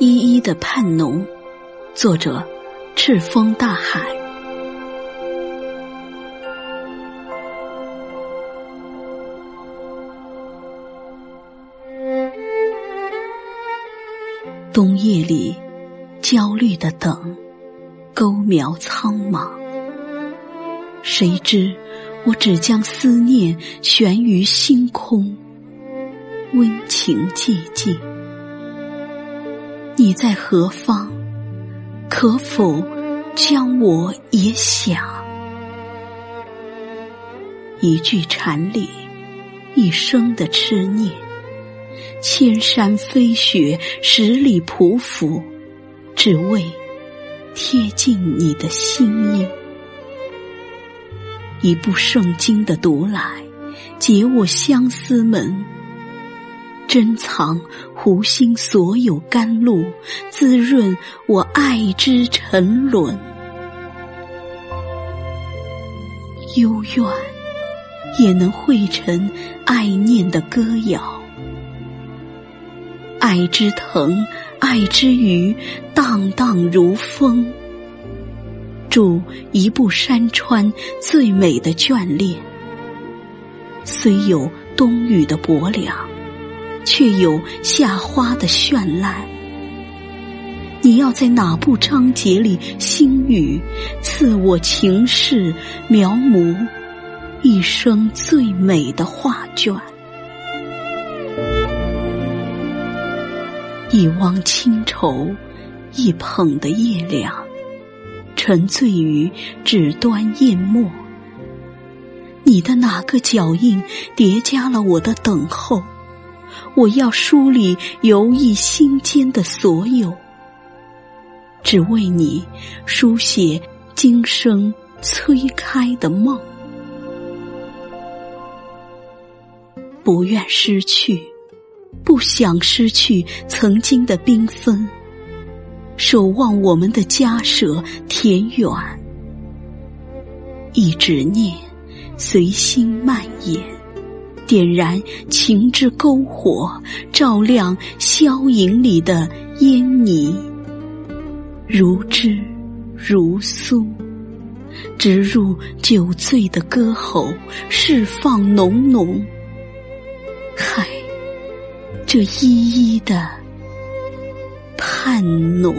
依依的盼浓，作者：赤峰大海。冬夜里，焦虑的等，钩苗苍茫。谁知我只将思念悬于星空，温情寂静。你在何方？可否将我也想？一句禅理，一生的痴念。千山飞雪，十里匍匐，只为贴近你的心音。一部圣经的读来，解我相思门，珍藏湖心所有甘露，滋润我爱之沉沦。幽怨也能汇成爱念的歌谣，爱之藤，爱之鱼，荡荡如风。祝一部山川最美的眷恋，虽有冬雨的薄凉，却有夏花的绚烂。你要在哪部章节里星语，赐我情事描摹一生最美的画卷？一汪清愁，一捧的夜凉。沉醉于纸端砚墨，你的哪个脚印叠加了我的等候？我要梳理游弋心间的所有，只为你书写今生催开的梦。不愿失去，不想失去曾经的缤纷。守望我们的家舍田园，一执念随心蔓延，点燃情之篝火，照亮消影里的烟泥，如织如酥，直入酒醉的歌喉，释放浓浓。嗨，这依依的。盼浓。